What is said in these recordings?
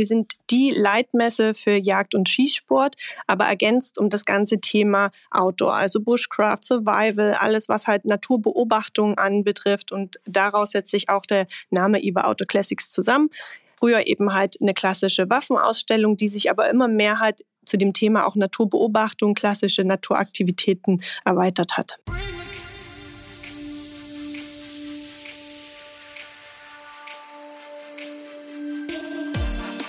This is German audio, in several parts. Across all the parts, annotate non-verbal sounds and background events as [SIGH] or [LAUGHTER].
Wir sind die Leitmesse für Jagd- und Schießsport, aber ergänzt um das ganze Thema Outdoor, also Bushcraft, Survival, alles, was halt Naturbeobachtung anbetrifft. Und daraus setzt sich auch der Name IWA Outdoor Classics zusammen. Früher eben halt eine klassische Waffenausstellung, die sich aber immer mehr halt zu dem Thema auch Naturbeobachtung, klassische Naturaktivitäten erweitert hat.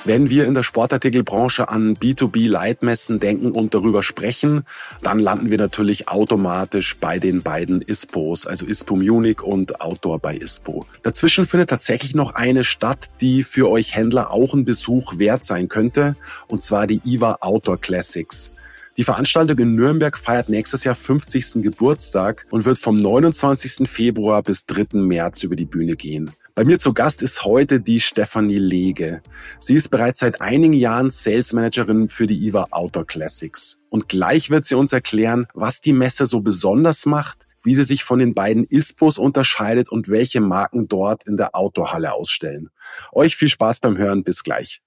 Wenn wir in der Sportartikelbranche an B2B-Leitmessen denken und darüber sprechen, dann landen wir natürlich automatisch bei den beiden ISPOs, also ISPO Munich und Outdoor bei ISPO. Dazwischen findet tatsächlich noch eine statt, die für euch Händler auch ein Besuch wert sein könnte, und zwar die IWA Outdoor Classics. Die Veranstaltung in Nürnberg feiert nächstes Jahr 50. Geburtstag und wird vom 29. Februar bis 3. März über die Bühne gehen. Bei mir zu Gast ist heute die Stefanie Lege. Sie ist bereits seit einigen Jahren Sales Managerin für die IWA Outdoor Classics. Und gleich wird sie uns erklären, was die Messe so besonders macht, wie sie sich von den beiden ISPOs unterscheidet und welche Marken dort in der Outdoor-Halle ausstellen. Euch viel Spaß beim Hören. Bis gleich.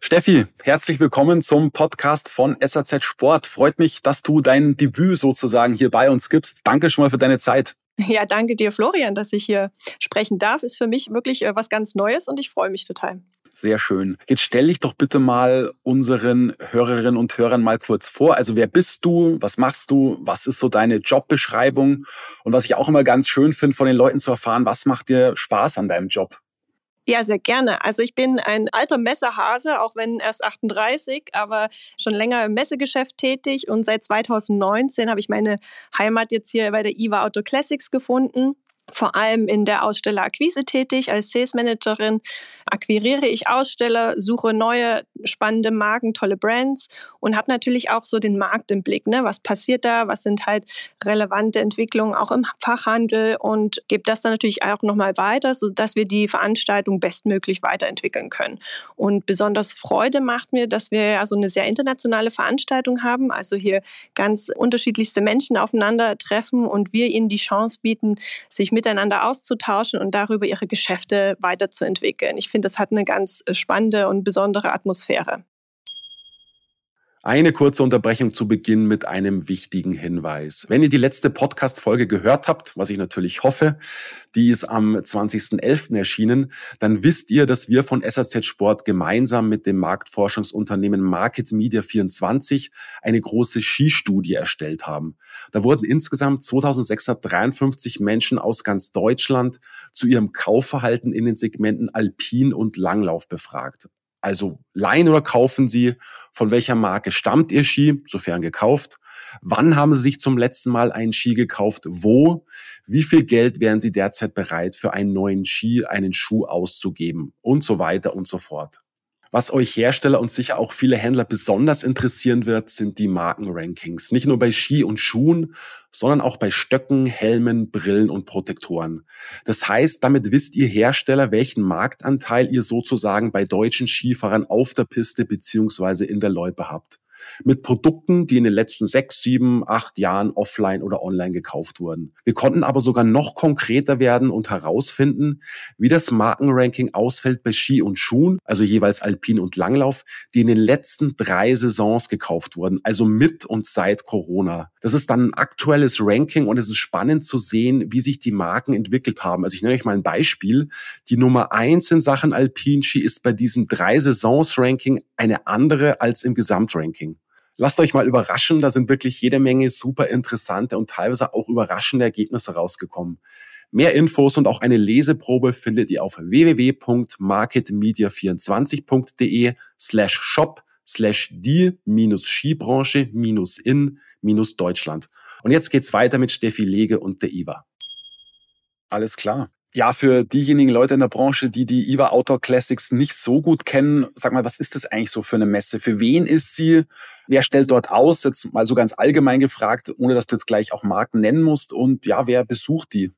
Steffi, herzlich willkommen zum Podcast von SAZ Sport. Freut mich, dass du dein Debüt sozusagen hier bei uns gibst. Danke schon mal für deine Zeit. Ja, danke dir, Florian, dass ich hier sprechen darf. Ist für mich wirklich äh, was ganz Neues und ich freue mich total. Sehr schön. Jetzt stell dich doch bitte mal unseren Hörerinnen und Hörern mal kurz vor. Also wer bist du? Was machst du? Was ist so deine Jobbeschreibung? Und was ich auch immer ganz schön finde, von den Leuten zu erfahren, was macht dir Spaß an deinem Job? Ja, sehr gerne. Also ich bin ein alter Messehase, auch wenn erst 38, aber schon länger im Messegeschäft tätig und seit 2019 habe ich meine Heimat jetzt hier bei der IWA Auto Classics gefunden vor allem in der Ausstellerakquise tätig. Als Sales Managerin akquiriere ich Aussteller, suche neue spannende Marken, tolle Brands und habe natürlich auch so den Markt im Blick. Ne? Was passiert da? Was sind halt relevante Entwicklungen auch im Fachhandel und gebe das dann natürlich auch nochmal weiter, sodass wir die Veranstaltung bestmöglich weiterentwickeln können. Und besonders Freude macht mir, dass wir ja so eine sehr internationale Veranstaltung haben, also hier ganz unterschiedlichste Menschen aufeinandertreffen und wir ihnen die Chance bieten, sich miteinander auszutauschen und darüber ihre Geschäfte weiterzuentwickeln. Ich finde, das hat eine ganz spannende und besondere Atmosphäre. Eine kurze Unterbrechung zu Beginn mit einem wichtigen Hinweis. Wenn ihr die letzte Podcast-Folge gehört habt, was ich natürlich hoffe, die ist am 20.11. erschienen, dann wisst ihr, dass wir von SAZ Sport gemeinsam mit dem Marktforschungsunternehmen Market Media 24 eine große Skistudie erstellt haben. Da wurden insgesamt 2653 Menschen aus ganz Deutschland zu ihrem Kaufverhalten in den Segmenten Alpin und Langlauf befragt. Also leihen oder kaufen Sie? Von welcher Marke stammt Ihr Ski, sofern gekauft? Wann haben Sie sich zum letzten Mal einen Ski gekauft? Wo? Wie viel Geld wären Sie derzeit bereit, für einen neuen Ski, einen Schuh auszugeben? Und so weiter und so fort. Was euch Hersteller und sicher auch viele Händler besonders interessieren wird, sind die Markenrankings. Nicht nur bei Ski und Schuhen, sondern auch bei Stöcken, Helmen, Brillen und Protektoren. Das heißt, damit wisst ihr Hersteller, welchen Marktanteil ihr sozusagen bei deutschen Skifahrern auf der Piste beziehungsweise in der Loipe habt mit Produkten, die in den letzten sechs, sieben, acht Jahren offline oder online gekauft wurden. Wir konnten aber sogar noch konkreter werden und herausfinden, wie das Markenranking ausfällt bei Ski und Schuhen, also jeweils Alpin und Langlauf, die in den letzten drei Saisons gekauft wurden, also mit und seit Corona. Das ist dann ein aktuelles Ranking und es ist spannend zu sehen, wie sich die Marken entwickelt haben. Also ich nenne euch mal ein Beispiel. Die Nummer eins in Sachen Alpin-Ski ist bei diesem drei Saisons-Ranking eine andere als im Gesamtranking. Lasst euch mal überraschen, da sind wirklich jede Menge super interessante und teilweise auch überraschende Ergebnisse rausgekommen. Mehr Infos und auch eine Leseprobe findet ihr auf www.marketmedia24.de slash shop slash die minus Skibranche minus in minus Deutschland. Und jetzt geht's weiter mit Steffi Lege und der IWA. Alles klar. Ja, für diejenigen Leute in der Branche, die die IWA Outdoor Classics nicht so gut kennen, sag mal, was ist das eigentlich so für eine Messe? Für wen ist sie? Wer stellt dort aus? Jetzt mal so ganz allgemein gefragt, ohne dass du jetzt gleich auch Marken nennen musst. Und ja, wer besucht die?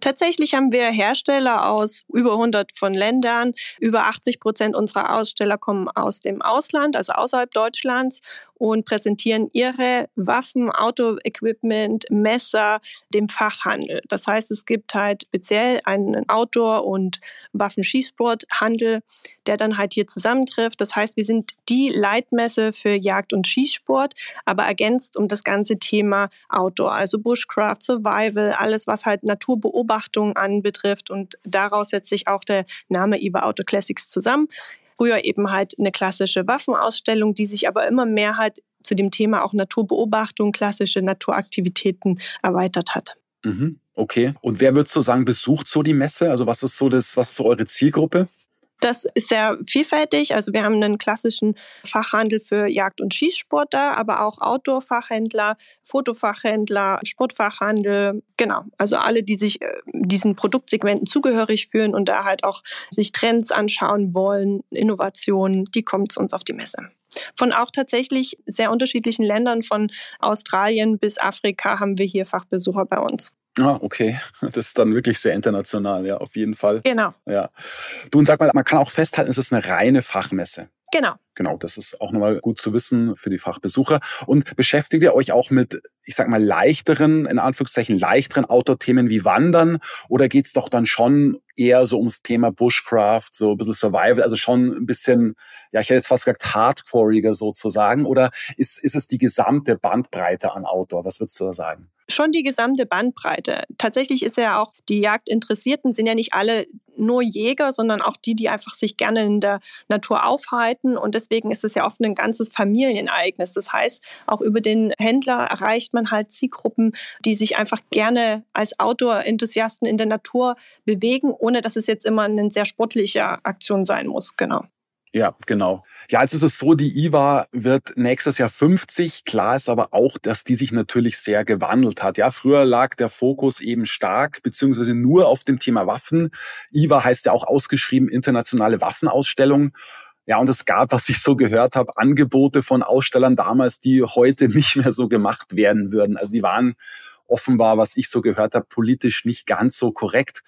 Tatsächlich haben wir Hersteller aus über 100 von Ländern. Über 80 Prozent unserer Aussteller kommen aus dem Ausland, also außerhalb Deutschlands und präsentieren ihre Waffen, Auto-Equipment, Messer dem Fachhandel. Das heißt, es gibt halt speziell einen Outdoor- und Waffenschießsporthandel, der dann halt hier zusammentrifft. Das heißt, wir sind die Leitmesse für Jagd- und Schießsport, aber ergänzt um das ganze Thema Outdoor, also Bushcraft, Survival, alles, was halt Naturbeobachtung anbetrifft. Und daraus setzt sich auch der Name IWA Auto Classics zusammen. Früher eben halt eine klassische Waffenausstellung, die sich aber immer mehr halt zu dem Thema auch Naturbeobachtung, klassische Naturaktivitäten erweitert hat. Mhm, okay. Und wer würdest du sagen, besucht so die Messe? Also was ist so das, was ist so eure Zielgruppe? Das ist sehr vielfältig. Also wir haben einen klassischen Fachhandel für Jagd- und Schießsport da, aber auch Outdoor-Fachhändler, Fotofachhändler, Sportfachhandel. Genau. Also alle, die sich äh, diesen Produktsegmenten zugehörig fühlen und da halt auch sich Trends anschauen wollen, Innovationen, die kommen zu uns auf die Messe. Von auch tatsächlich sehr unterschiedlichen Ländern, von Australien bis Afrika, haben wir hier Fachbesucher bei uns. Ah, okay. [LAUGHS] Das ist dann wirklich sehr international, ja, auf jeden Fall. Genau. Ja. Du und sag mal, man kann auch festhalten, es ist eine reine Fachmesse. Genau. Genau, das ist auch nochmal gut zu wissen für die Fachbesucher. Und beschäftigt ihr euch auch mit, ich sag mal, leichteren, in Anführungszeichen, leichteren Outdoor-Themen wie Wandern? Oder geht's doch dann schon eher so ums Thema Bushcraft, so ein bisschen Survival, also schon ein bisschen, ja, ich hätte jetzt fast gesagt, hardcoreiger sozusagen? Oder ist, ist es die gesamte Bandbreite an Outdoor? Was würdest du da sagen? Schon die gesamte Bandbreite. Tatsächlich ist ja auch, die Jagdinteressierten sind ja nicht alle nur Jäger, sondern auch die, die einfach sich gerne in der Natur aufhalten. Und deswegen ist es ja oft ein ganzes Familienereignis. Das heißt, auch über den Händler erreicht man halt Zielgruppen, die sich einfach gerne als Outdoor-Enthusiasten in der Natur bewegen, ohne dass es jetzt immer eine sehr sportliche Aktion sein muss. Genau. Ja, genau. Ja, jetzt ist es so, die IWA wird nächstes Jahr 50. Klar ist aber auch, dass die sich natürlich sehr gewandelt hat. Ja, früher lag der Fokus eben stark beziehungsweise nur auf dem Thema Waffen. IWA heißt ja auch ausgeschrieben internationale Waffenausstellung. Ja, und es gab, was ich so gehört habe, Angebote von Ausstellern damals, die heute [LAUGHS] nicht mehr so gemacht werden würden. Also die waren offenbar, was ich so gehört habe, politisch nicht ganz so korrekt.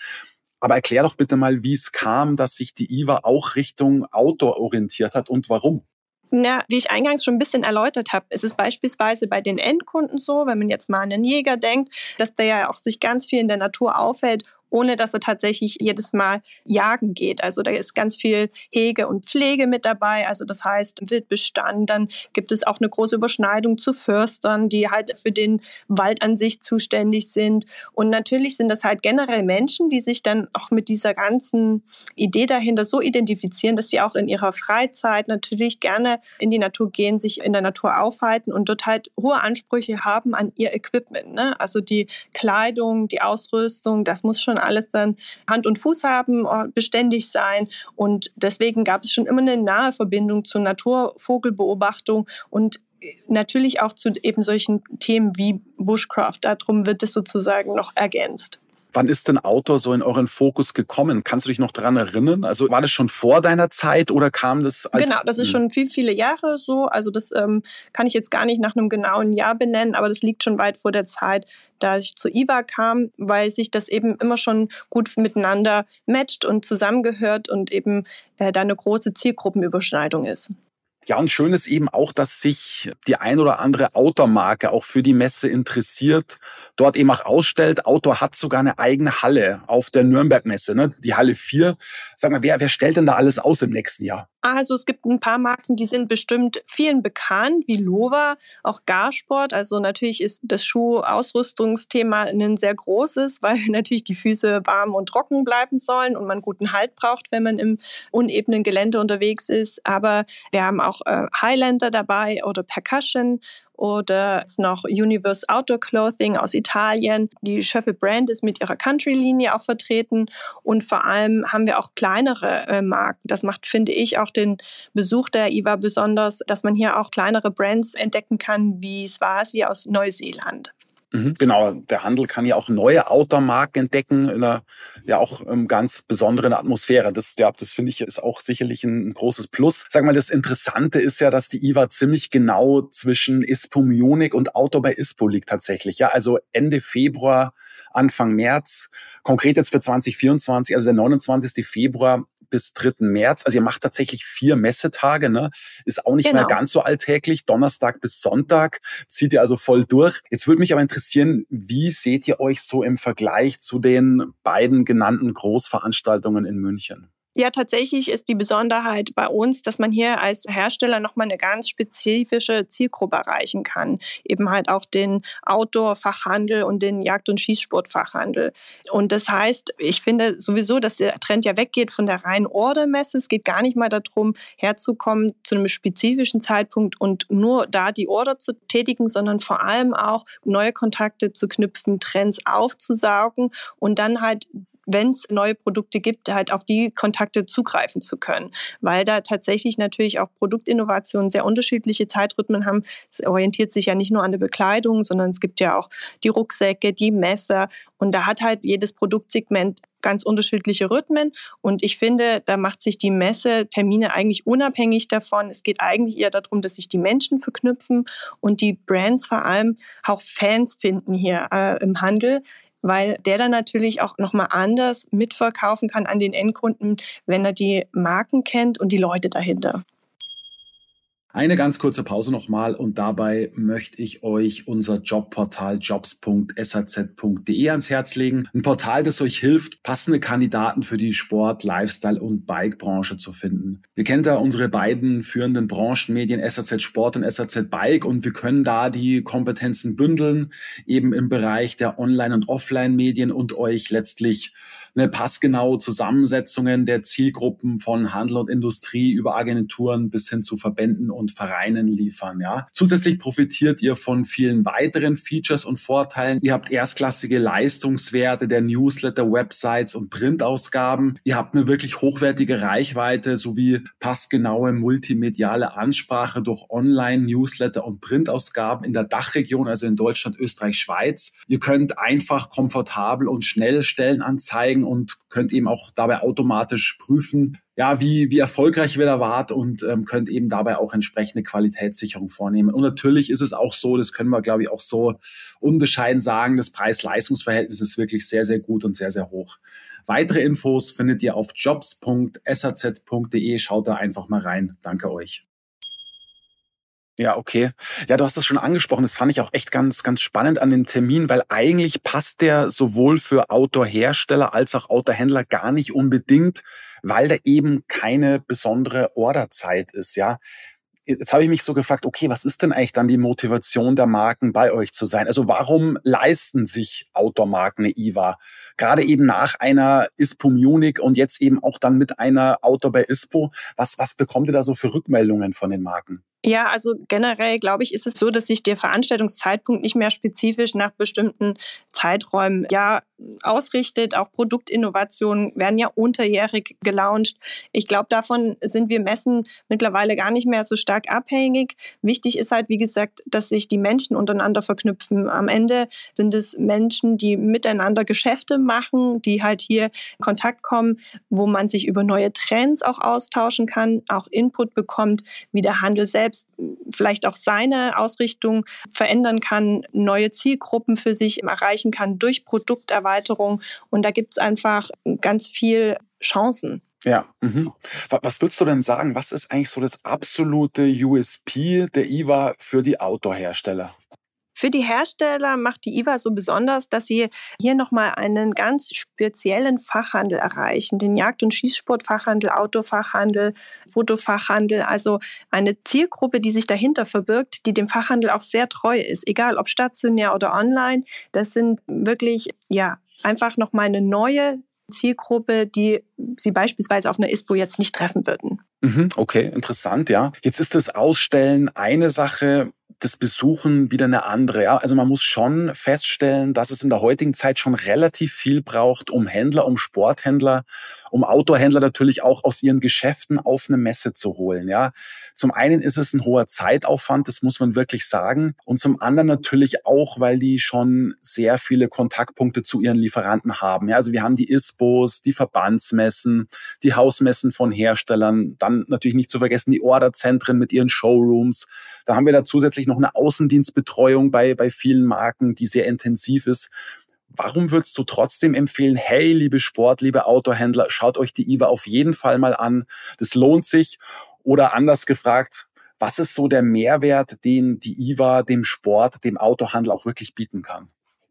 Aber erklär doch bitte mal, wie es kam, dass sich die IWA auch Richtung Outdoor orientiert hat und warum. Na, wie ich eingangs schon ein bisschen erläutert habe, ist es beispielsweise bei den Endkunden so, wenn man jetzt mal an einen Jäger denkt, dass der ja auch sich ganz viel in der Natur aufhält ohne dass er tatsächlich jedes Mal jagen geht. Also da ist ganz viel Hege und Pflege mit dabei. Also das heißt Wildbestand. Dann gibt es auch eine große Überschneidung zu Förstern, die halt für den Wald an sich zuständig sind. Und natürlich sind das halt generell Menschen, die sich dann auch mit dieser ganzen Idee dahinter so identifizieren, dass sie auch in ihrer Freizeit natürlich gerne in die Natur gehen, sich in der Natur aufhalten und dort halt hohe Ansprüche haben an ihr Equipment. Ne? Also die Kleidung, die Ausrüstung, das muss schon alles dann Hand und Fuß haben, äh, beständig sein. Und deswegen gab es schon immer eine nahe Verbindung zur Naturvogelbeobachtung und äh, natürlich auch zu eben solchen Themen wie Bushcraft. Darum wird es sozusagen noch ergänzt. Wann ist denn Outdoor so in euren Fokus gekommen? Kannst du dich noch daran erinnern? Also war das schon vor deiner Zeit oder kam das als Genau, das ist hm. schon viel, viele Jahre so. Also das ähm, kann ich jetzt gar nicht nach einem genauen Jahr benennen, aber das liegt schon weit vor der Zeit, da ich zu IWA kam, weil sich das eben immer schon gut miteinander matcht und zusammengehört und eben äh, da eine große Zielgruppenüberschneidung ist. Ja, und schön ist eben auch, dass sich die ein oder andere Outdoor-Marke auch für die Messe interessiert, dort eben auch ausstellt. Outdoor hat sogar eine eigene Halle auf der Nürnberg-Messe, ne? die Halle 4. Sag mal, wer, wer stellt denn da alles aus im nächsten Jahr? Also es gibt ein paar Marken, die sind bestimmt vielen bekannt, wie Lova, auch Garsport. Also natürlich ist das Schuhausrüstungsthema ein sehr großes, [LAUGHS] weil natürlich die Füße warm und trocken bleiben sollen und man guten Halt braucht, wenn man im unebenen Gelände unterwegs ist. Aber wir haben auch äh, Highlander dabei oder Percussion oder ist noch Universe Outdoor Clothing aus Italien. Die Schöffel Brand ist mit ihrer Country-Linie auch vertreten und vor allem haben wir auch kleinere äh, Marken. Das macht, finde ich, auch den Besuch der IWA besonders, dass man hier auch kleinere Brands entdecken kann, wie Swasi aus Neuseeland. Mhm, genau, der Handel kann ja auch neue Outdoor-Marken entdecken in einer ja auch ähm, ganz besonderen Atmosphäre. Das, ja, das finde ich ist auch sicherlich ein, ein, großes Plus. Sag mal, das Interessante ist ja, dass die IWA ziemlich genau zwischen ISPO Munich und Outdoor bei ISPO liegt tatsächlich. Ja, also Ende Februar, Anfang März. Konkret jetzt für 2024, also der 29. Februar bis 3. März. Also ihr macht tatsächlich vier Messetage, ne? Ist auch nicht genau. mehr ganz so alltäglich. Donnerstag bis Sonntag zieht ihr also voll durch. Jetzt würde mich aber interessieren, wie seht ihr euch so im Vergleich zu den beiden genannten Großveranstaltungen in München? Ja, tatsächlich ist die Besonderheit bei uns, dass man hier als Hersteller nochmal eine ganz spezifische Zielgruppe erreichen kann. Eben halt auch den Outdoor-Fachhandel und den Jagd- und Schießsport-Fachhandel. Und das heißt, ich finde sowieso, dass der Trend ja weggeht von der reinen Ordermesse. Es geht gar nicht mal darum, herzukommen zu einem spezifischen Zeitpunkt und nur da die Order zu tätigen, sondern vor allem auch neue Kontakte zu knüpfen, Trends aufzusaugen und dann halt wenn es neue Produkte gibt, halt auf die Kontakte zugreifen zu können. Weil da tatsächlich natürlich auch Produktinnovationen sehr unterschiedliche Zeitrhythmen haben. Es orientiert sich ja nicht nur an der Bekleidung, sondern es gibt ja auch die Rucksäcke, die Messer. Und da hat halt jedes Produktsegment ganz unterschiedliche Rhythmen. Und ich finde, da macht sich die Messe-Termine eigentlich unabhängig davon. Es geht eigentlich eher darum, dass sich die Menschen verknüpfen und die Brands vor allem auch Fans finden hier äh, im Handel weil der dann natürlich auch nochmal anders mitverkaufen kann an den Endkunden, wenn er die Marken kennt und die Leute dahinter. Eine ganz kurze Pause nochmal und dabei möchte ich euch unser Jobportal jobs.saz.de ans Herz legen. Ein Portal, das euch hilft, passende Kandidaten für die Sport-, Lifestyle- und Bike-Branche zu finden. Ihr kennt da unsere beiden führenden Branchenmedien SAZ Sport und SAZ Bike und wir können da die Kompetenzen bündeln, eben im Bereich der Online- und Offline-Medien und euch letztlich eine passgenaue Zusammensetzungen der Zielgruppen von Handel und Industrie über Agenturen bis hin zu Verbänden und Vereinen liefern. Ja. Zusätzlich profitiert ihr von vielen weiteren Features und Vorteilen. Ihr habt erstklassige Leistungswerte der Newsletter, Websites und Printausgaben. Ihr habt eine wirklich hochwertige Reichweite sowie passgenaue multimediale Ansprache durch Online-Newsletter und Printausgaben in der Dachregion, also in Deutschland, Österreich, Schweiz. Ihr könnt einfach komfortabel und schnell Stellen anzeigen und könnt eben auch dabei automatisch prüfen, ja, wie, wie erfolgreich ihr da wart und ähm, könnt eben dabei auch entsprechende Qualitätssicherung vornehmen. Und natürlich ist es auch so, das können wir, glaube ich, auch so unbescheiden sagen, das Preis-Leistungs-Verhältnis ist wirklich sehr, sehr gut und sehr, sehr hoch. Weitere Infos findet ihr auf jobs.saz.de. Schaut da einfach mal rein. Danke euch. Ja, okay. Ja, du hast das schon angesprochen. Das fand ich auch echt ganz, ganz spannend an den Termin, weil eigentlich passt der sowohl für Outdoor-Hersteller als auch Outdoor-Händler gar nicht unbedingt, weil da eben keine besondere Orderzeit ist, ja jetzt habe ich mich so gefragt, okay, was ist denn eigentlich dann die Motivation der Marken, bei euch zu sein? Also warum leisten sich Outdoor-Marken eine IWA? Gerade eben nach einer ISPO Munich und jetzt eben auch dann mit einer Outdoor bei ISPO. Was, was bekommt ihr da so für Rückmeldungen von den Marken? Ja, also generell glaube ich, ist es so, dass sich der Veranstaltungszeitpunkt nicht mehr spezifisch nach bestimmten Zeiträumen ja ausrichtet. Auch Produktinnovationen werden ja unterjährig gelauncht. Ich glaube, davon sind wir Messen mittlerweile gar nicht mehr so stark abhängig. Wichtig ist halt, wie gesagt, dass sich die Menschen untereinander verknüpfen. Am Ende sind es Menschen, die miteinander Geschäfte machen, die halt hier in Kontakt kommen, wo man sich über neue Trends auch austauschen kann, auch Input bekommt, wie der Handel selbst vielleicht auch seine Ausrichtung verändern kann, neue Zielgruppen für sich erreichen kann durch Produkterweiterung Erweiterung. Und da gibt es einfach ganz viel Chancen. Ja. Mhm. Was würdest du denn sagen? Was ist eigentlich so das absolute USP der IWA für die Outdoor-Hersteller? Für die Hersteller macht die IWA so besonders, dass sie hier nochmal einen ganz speziellen Fachhandel erreichen. Den Jagd- und Schießsportfachhandel, Autofachhandel, Fotofachhandel. Also eine Zielgruppe, die sich dahinter verbirgt, die dem Fachhandel auch sehr treu ist. Egal ob stationär oder online. Das sind wirklich, ja, einfach nochmal eine neue Zielgruppe, die sie beispielsweise auf einer ISPO jetzt nicht treffen würden. Mhm, okay, interessant, ja. Jetzt ist das Ausstellen eine Sache das Besuchen wieder eine andere. Ja? Also man muss schon feststellen, dass es in der heutigen Zeit schon relativ viel braucht, um Händler, um Sporthändler, um Outdoor-Händler natürlich auch aus ihren Geschäften auf eine Messe zu holen. Ja, zum einen ist es ein hoher Zeitaufwand, das muss man wirklich sagen, und zum anderen natürlich auch, weil die schon sehr viele Kontaktpunkte zu ihren Lieferanten haben. Ja, also wir haben die ISPOs, die Verbandsmessen, die Hausmessen von Herstellern, dann natürlich nicht zu vergessen die Orderzentren mit ihren Showrooms. Da haben wir da zusätzlich noch eine Außendienstbetreuung bei, bei vielen Marken, die sehr intensiv ist. Warum würdest du trotzdem empfehlen, hey, liebe Sport, liebe Outdoor-Händler, schaut euch die IWA auf jeden Fall mal an. Das lohnt sich. Oder anders gefragt, was ist so der Mehrwert, den die IWA dem Sport, dem Autohandel auch wirklich bieten kann?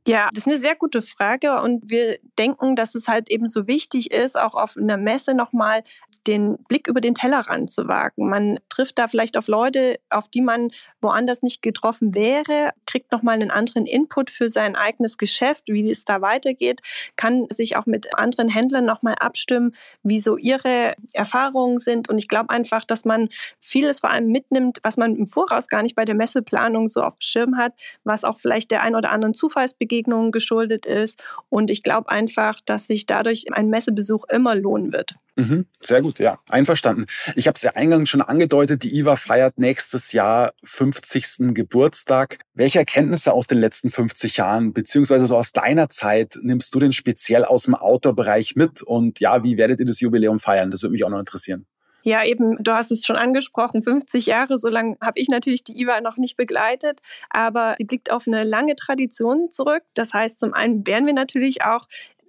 Ja, das ist eine sehr gute Frage und wir denken, dass es halt eben so wichtig ist, auch auf einer Messe nochmal den Blick über den Tellerrand zu wagen. Man trifft da vielleicht auf Leute, auf die man woanders nicht getroffen wäre, kriegt nochmal einen anderen Input für sein eigenes Geschäft, wie es da weitergeht, kann sich auch mit anderen Händlern nochmal abstimmen, wie so ihre Erfahrungen sind. Und ich glaube einfach, dass man vieles vor allem mitnimmt, was man im Voraus gar nicht bei der Messeplanung so auf dem Schirm hat, was auch vielleicht der ein oder anderen Zufallsbegegnung geschuldet ist. Und ich glaube einfach, dass sich dadurch ein Messebesuch immer lohnen wird. Mhm, sehr gut, ja, einverstanden. Ich habe es ja eingangs schon angedeutet, die IWA feiert nächstes Jahr 50. Geburtstag. Welche Erkenntnisse aus den letzten 50 Jahren, beziehungsweise so aus deiner Zeit, nimmst du denn speziell aus dem Outdoor-Bereich mit? Und ja, wie werdet ihr das Jubiläum feiern? Das würde mich auch noch interessieren. Ja, eben, du hast es schon angesprochen, 50 Jahre, so lange habe ich natürlich die IWA noch nicht begleitet, aber sie blickt auf eine lange Tradition zurück. Das heißt, zum einen werden wir natürlich auch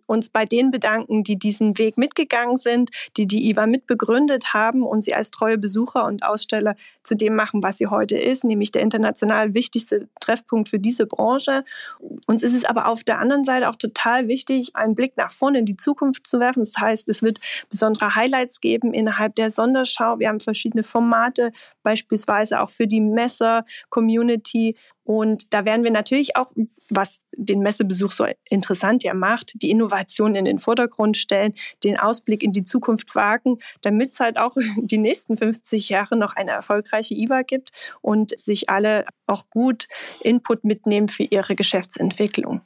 uns bei denen bedanken, die diesen Weg mitgegangen sind, die die IWA mitbegründet haben und sie als treue Besucher und Aussteller zu dem machen, was sie heute ist, nämlich der international wichtigste Treffpunkt für diese Branche. Uns ist es aber auf der anderen Seite auch total wichtig, einen Blick nach vorne in die Zukunft zu werfen. Das heißt, es wird besondere Highlights geben innerhalb der Sonderschau. Wir haben verschiedene Formate, beispielsweise auch für die Messer-Community und da werden wir natürlich auch, was den Messebesuch so interessant ja macht, die Innovation in den Vordergrund stellen, den Ausblick in die Zukunft wagen, damit es halt auch [LAUGHS] die nächsten 50 Jahre noch eine erfolgreiche IBA gibt und sich alle auch gut Input mitnehmen für ihre Geschäftsentwicklung.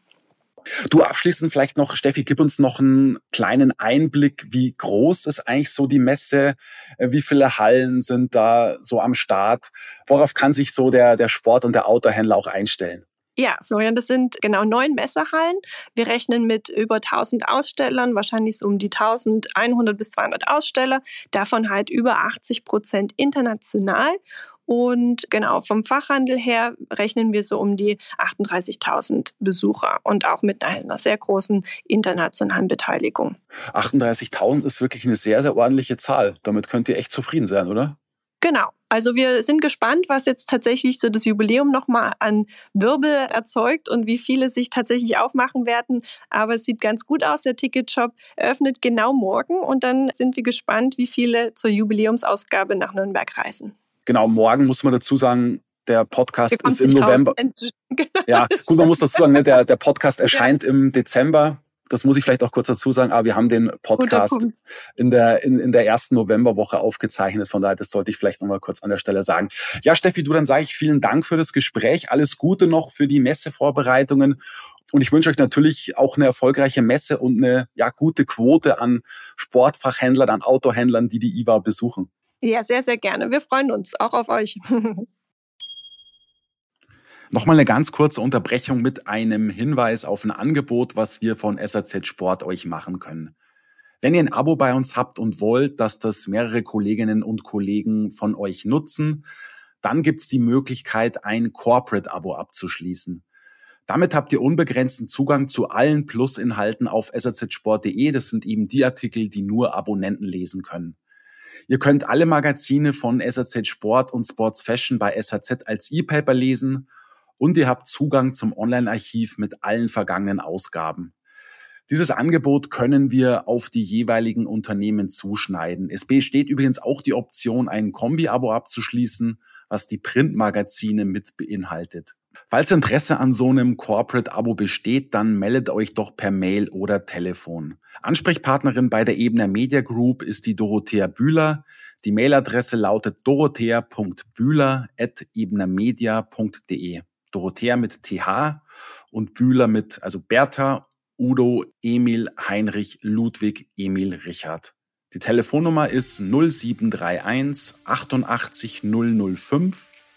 Du abschließend vielleicht noch, Steffi, gib uns noch einen kleinen Einblick, wie groß ist eigentlich so die Messe, äh, wie viele Hallen sind da so am Start, worauf kann sich so der, der Sport- und der Outdoor-Händler auch einstellen? Ja, Florian, das sind genau neun Messehallen. Wir rechnen mit über 1000 Ausstellern, wahrscheinlich so um die 1100 bis 200 Aussteller, davon halt über 80 Prozent international. Und genau, vom Fachhandel her rechnen wir so um die 38.000 Besucher und auch mit einer sehr großen internationalen Beteiligung. 38.000 ist wirklich eine sehr, sehr ordentliche Zahl. Damit könnt ihr echt zufrieden sein, oder? Genau. Also wir sind gespannt, was jetzt tatsächlich so das Jubiläum nochmal an Wirbel erzeugt und wie viele sich tatsächlich aufmachen werden. Aber es sieht ganz gut aus. Der Ticketshop eröffnet genau morgen und dann sind wir gespannt, wie viele zur Jubiläumsausgabe nach Nürnberg reisen genau, morgen muss man dazu sagen, der Podcast ist im November. [LAUGHS] Genau. Ja, gut, man muss dazu sagen, ne, der, der Podcast erscheint ja. im Dezember. Das muss ich vielleicht auch kurz dazu sagen, aber wir haben den Podcast in der, in, in der ersten Novemberwoche aufgezeichnet. Von daher, das sollte ich vielleicht nochmal kurz an der Stelle sagen. Ja, Steffi, du, dann sage ich vielen Dank für das Gespräch. Alles Gute noch für die Messevorbereitungen. Und ich wünsche euch natürlich auch eine erfolgreiche Messe und eine ja, gute Quote an Sportfachhändlern, an Autohändlern, die die IWA besuchen. Ja, sehr, sehr gerne. Wir freuen uns auch auf euch. [LAUGHS] Nochmal eine ganz kurze Unterbrechung mit einem Hinweis auf ein Angebot, was wir von SAZ Sport euch machen können. Wenn ihr ein Abo bei uns habt und wollt, dass das mehrere Kolleginnen und Kollegen von euch nutzen, dann gibt's die Möglichkeit, ein Corporate-Abo abzuschließen. Damit habt ihr unbegrenzten Zugang zu allen Plus-Inhalten auf sazsport.de. Das sind eben die Artikel, die nur Abonnenten lesen können. Ihr könnt alle Magazine von SAZ Sport und Sports Fashion bei SAZ als E-Paper lesen und ihr habt Zugang zum Online-Archiv mit allen vergangenen Ausgaben. Dieses Angebot können wir auf die jeweiligen Unternehmen zuschneiden. Es besteht übrigens auch die Option, ein Kombi-Abo abzuschließen, was die Printmagazine mit beinhaltet. Falls Interesse an so einem Corporate-Abo besteht, dann meldet euch doch per Mail oder Telefon. Ansprechpartnerin bei der Ebner Media Group ist die Dorothea Bühler. Die Mailadresse lautet dorothea.bühler.ebnermedia.de. Dorothea mit TH und Bühler mit, also Bertha, Udo, Emil, Heinrich, Ludwig, Emil, Richard. Die Telefonnummer ist 0731 88 005